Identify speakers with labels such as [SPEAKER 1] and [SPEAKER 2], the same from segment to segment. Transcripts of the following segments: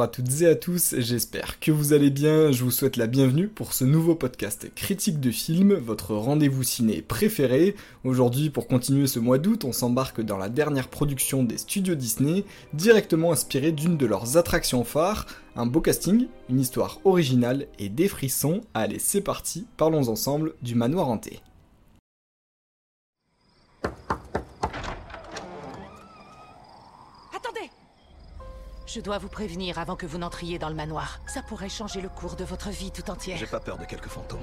[SPEAKER 1] À toutes et à tous, j'espère que vous allez bien, je vous souhaite la bienvenue pour ce nouveau podcast critique de film, votre rendez-vous ciné préféré. Aujourd'hui, pour continuer ce mois d'août, on s'embarque dans la dernière production des studios Disney, directement inspirée d'une de leurs attractions phares, un beau casting, une histoire originale et des frissons. Allez, c'est parti, parlons ensemble du manoir hanté.
[SPEAKER 2] Je dois vous prévenir avant que vous n'entriez dans le manoir. Ça pourrait changer le cours de votre vie tout entière.
[SPEAKER 3] J'ai pas peur de quelques fantômes.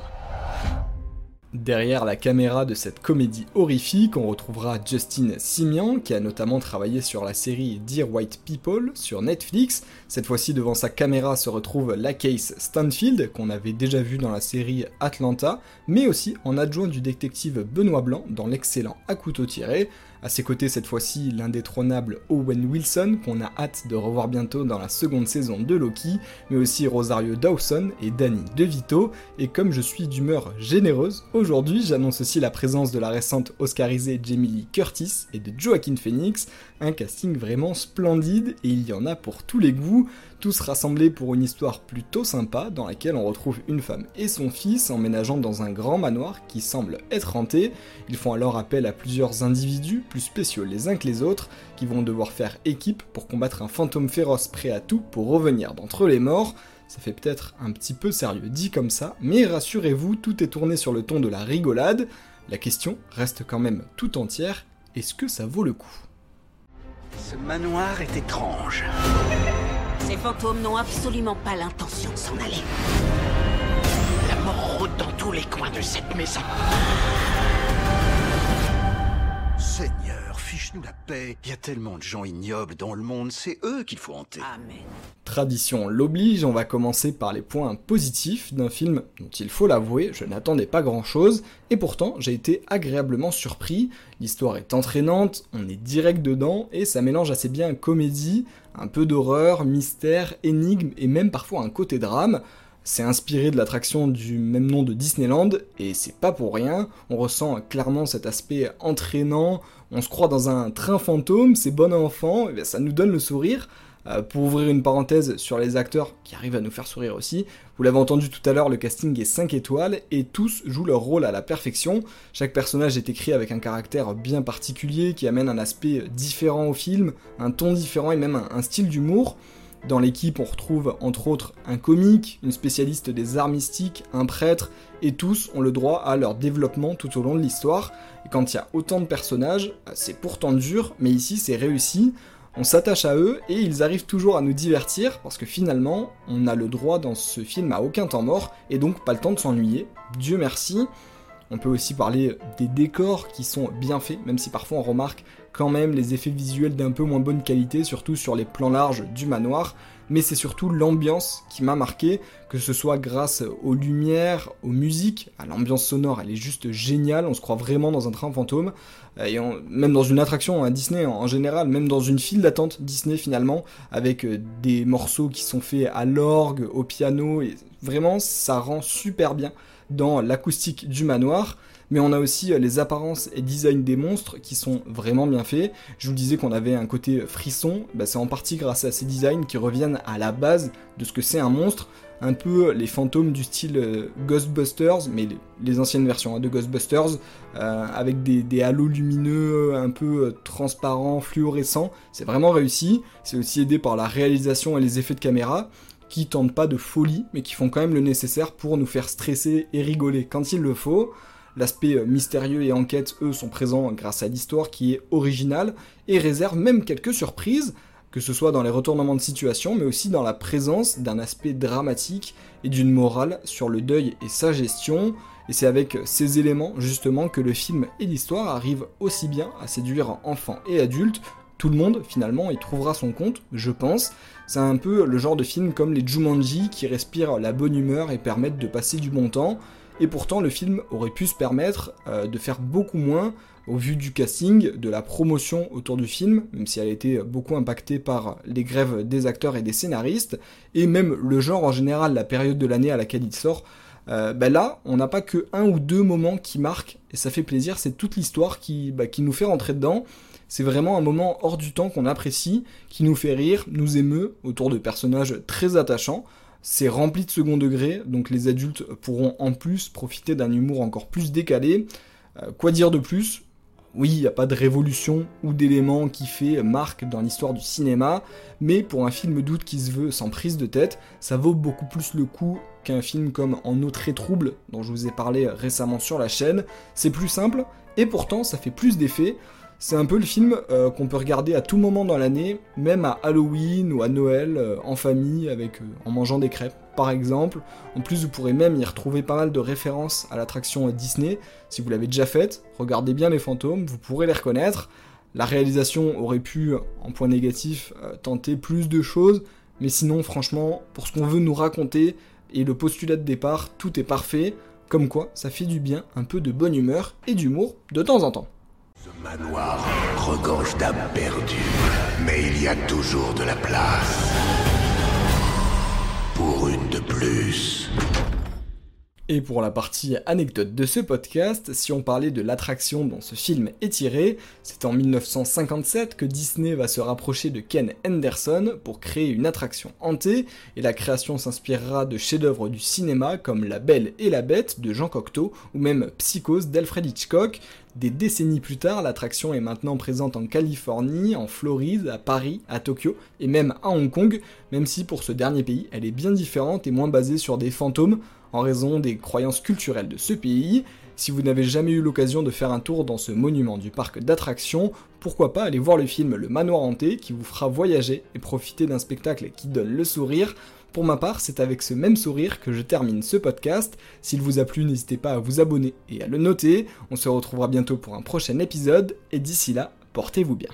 [SPEAKER 1] Derrière la caméra de cette comédie horrifique, on retrouvera Justin Simian, qui a notamment travaillé sur la série Dear White People sur Netflix. Cette fois-ci, devant sa caméra se retrouve la case Stanfield, qu'on avait déjà vu dans la série Atlanta, mais aussi en adjoint du détective Benoît Blanc dans l'excellent À couteau tiré. À ses côtés, cette fois-ci, l'indétrônable Owen Wilson, qu'on a hâte de revoir bientôt dans la seconde saison de Loki, mais aussi Rosario Dawson et Danny DeVito. Et comme je suis d'humeur généreuse, aujourd'hui, j'annonce aussi la présence de la récente Oscarisée Jamie Lee Curtis et de Joaquin Phoenix, un casting vraiment splendide, et il y en a pour tous les goûts tous rassemblés pour une histoire plutôt sympa dans laquelle on retrouve une femme et son fils emménageant dans un grand manoir qui semble être hanté. Ils font alors appel à plusieurs individus, plus spéciaux les uns que les autres, qui vont devoir faire équipe pour combattre un fantôme féroce prêt à tout pour revenir d'entre les morts. Ça fait peut-être un petit peu sérieux dit comme ça, mais rassurez-vous, tout est tourné sur le ton de la rigolade. La question reste quand même tout entière, est-ce que ça vaut le coup?
[SPEAKER 3] Ce manoir est étrange.
[SPEAKER 4] Ces fantômes n'ont absolument pas l'intention de s'en aller.
[SPEAKER 3] La mort rôde dans tous les coins de cette maison. Fiche-nous la paix. Il y a tellement de gens ignobles dans le monde, c'est eux qu'il faut hanter.
[SPEAKER 4] Amen.
[SPEAKER 1] Tradition l'oblige, on va commencer par les points positifs d'un film dont il faut l'avouer, je n'attendais pas grand chose, et pourtant j'ai été agréablement surpris. L'histoire est entraînante, on est direct dedans, et ça mélange assez bien comédie, un peu d'horreur, mystère, énigme, et même parfois un côté drame. C'est inspiré de l'attraction du même nom de Disneyland, et c'est pas pour rien, on ressent clairement cet aspect entraînant, on se croit dans un train fantôme, c'est bon enfant, et ça nous donne le sourire. Euh, pour ouvrir une parenthèse sur les acteurs qui arrivent à nous faire sourire aussi, vous l'avez entendu tout à l'heure, le casting est 5 étoiles et tous jouent leur rôle à la perfection. Chaque personnage est écrit avec un caractère bien particulier qui amène un aspect différent au film, un ton différent et même un, style d'humour. Dans l'équipe, on retrouve entre autres un comique, une spécialiste des arts mystiques, un prêtre, et tous ont le droit à leur développement tout au long de l'histoire. Et quand il y a autant de personnages, c'est pourtant dur, mais ici c'est réussi. On s'attache à eux et ils arrivent toujours à nous divertir parce que finalement, on a le droit dans ce film à aucun temps mort et donc pas le temps de s'ennuyer. Dieu merci. On peut aussi parler des décors qui sont bien faits, même si parfois on remarque quand même les effets visuels d'un peu moins bonne qualité, surtout sur les plans larges du manoir mais c'est surtout l'ambiance qui m'a marqué, que ce soit grâce aux lumières, aux musiques, à l'ambiance sonore, elle est juste géniale, on se croit vraiment dans un train fantôme, euh, et même dans une attraction à Disney en, général, même dans une file d'attente Disney finalement, avec euh, des morceaux qui sont faits à l'orgue, au piano, et vraiment ça rend super bien dans l'acoustique du manoir mais on a aussi euh, les apparences et design des monstres qui sont vraiment bien faits. Je vous disais qu'on avait un côté frisson, bah, c'est en partie grâce à ces designs qui reviennent à la base de ce que c'est un monstre, un peu les fantômes du style euh, Ghostbusters, mais les, anciennes versions hein, de Ghostbusters, euh, avec des, halos lumineux un peu transparents, fluorescents. C'est vraiment réussi. C'est aussi aidé par la réalisation et les effets de caméra qui tentent pas de folie, mais qui font quand même le nécessaire pour nous faire stresser et rigoler quand il le faut. L'aspect euh, mystérieux et enquête, eux, sont présents grâce à l'histoire qui est originale et réserve même quelques surprises, que ce soit dans les retournements de situation, mais aussi dans la présence d'un aspect dramatique et d'une morale sur le deuil et sa gestion. Et c'est avec ces éléments justement que le film et l'histoire arrivent aussi bien à séduire enfants et adultes. Tout le monde finalement y trouvera son compte, je pense. C'est un peu le genre de film comme les Jumanji qui respirent la bonne humeur et permettent de passer du bon temps. Et pourtant, le film aurait pu se permettre euh, de faire beaucoup moins au vu du casting, de la promotion autour du film, même si elle a été beaucoup impactée par les grèves des acteurs et des scénaristes, et même le genre en général, la période de l'année à laquelle il sort. Euh, ben là, on n'a pas que un ou deux moments qui marquent, et ça fait plaisir, c'est toute l'histoire bah, qui nous fait rentrer dedans. C'est vraiment un moment hors du temps qu'on apprécie, qui nous fait rire, nous émeut, autour de personnages très attachants. C'est rempli de second degré, donc les adultes pourront en plus profiter d'un humour encore plus décalé. Euh, quoi dire de plus? Oui, il n'y a pas de révolution ou d'éléments qui fait marque dans l'histoire du cinéma, mais pour un film doute qui se veut sans prise de tête, ça vaut beaucoup plus le coup qu'un film comme En eau très trouble, dont je vous ai parlé récemment sur la chaîne. C'est plus simple, et pourtant ça fait plus d'effet. C'est un peu le film euh, qu'on peut regarder à tout moment dans l'année, même à Halloween ou à Noël, euh, en famille, avec, euh, en mangeant des crêpes, par exemple. En plus, vous pourrez même y retrouver pas mal de références à l'attraction Disney. Si vous l'avez déjà faite, regardez bien les fantômes, vous pourrez les reconnaître. La réalisation aurait pu, en point négatif, tenter plus de choses, mais sinon, franchement, pour ce qu'on veut nous raconter et le postulat de départ, tout est parfait. Comme quoi, ça fait du bien, un peu de bonne humeur et d'humour de temps en temps.
[SPEAKER 5] Ce manoir regorge d'âmes perdues, mais il y a toujours de la place. Pour une de plus.
[SPEAKER 1] Et pour la partie anecdote de ce podcast, si on parlait de l'attraction dont ce film est tiré, c'est en 1957 que Disney va se rapprocher de Ken Henderson pour créer une attraction hantée, et la création s'inspirera de chefs-d'œuvre du cinéma comme La Belle et la Bête de Jean Cocteau ou même Psychose d'Alfred Hitchcock. Des décennies plus tard, l'attraction est maintenant présente en Californie, en Floride, à Paris, à Tokyo et même à Hong Kong, même si pour ce dernier pays, elle est bien différente et moins basée sur des fantômes en raison des croyances culturelles de ce pays. Si vous n'avez jamais eu l'occasion de faire un tour dans ce monument du parc d'attractions, pourquoi pas aller voir le film Le Manoir Hanté qui vous fera voyager et profiter d'un spectacle qui donne le sourire. Pour ma part, c'est avec ce même sourire que je termine ce podcast. S'il vous a plu, n'hésitez pas à vous abonner et à le noter. On se retrouvera bientôt pour un prochain épisode et d'ici là, portez-vous bien.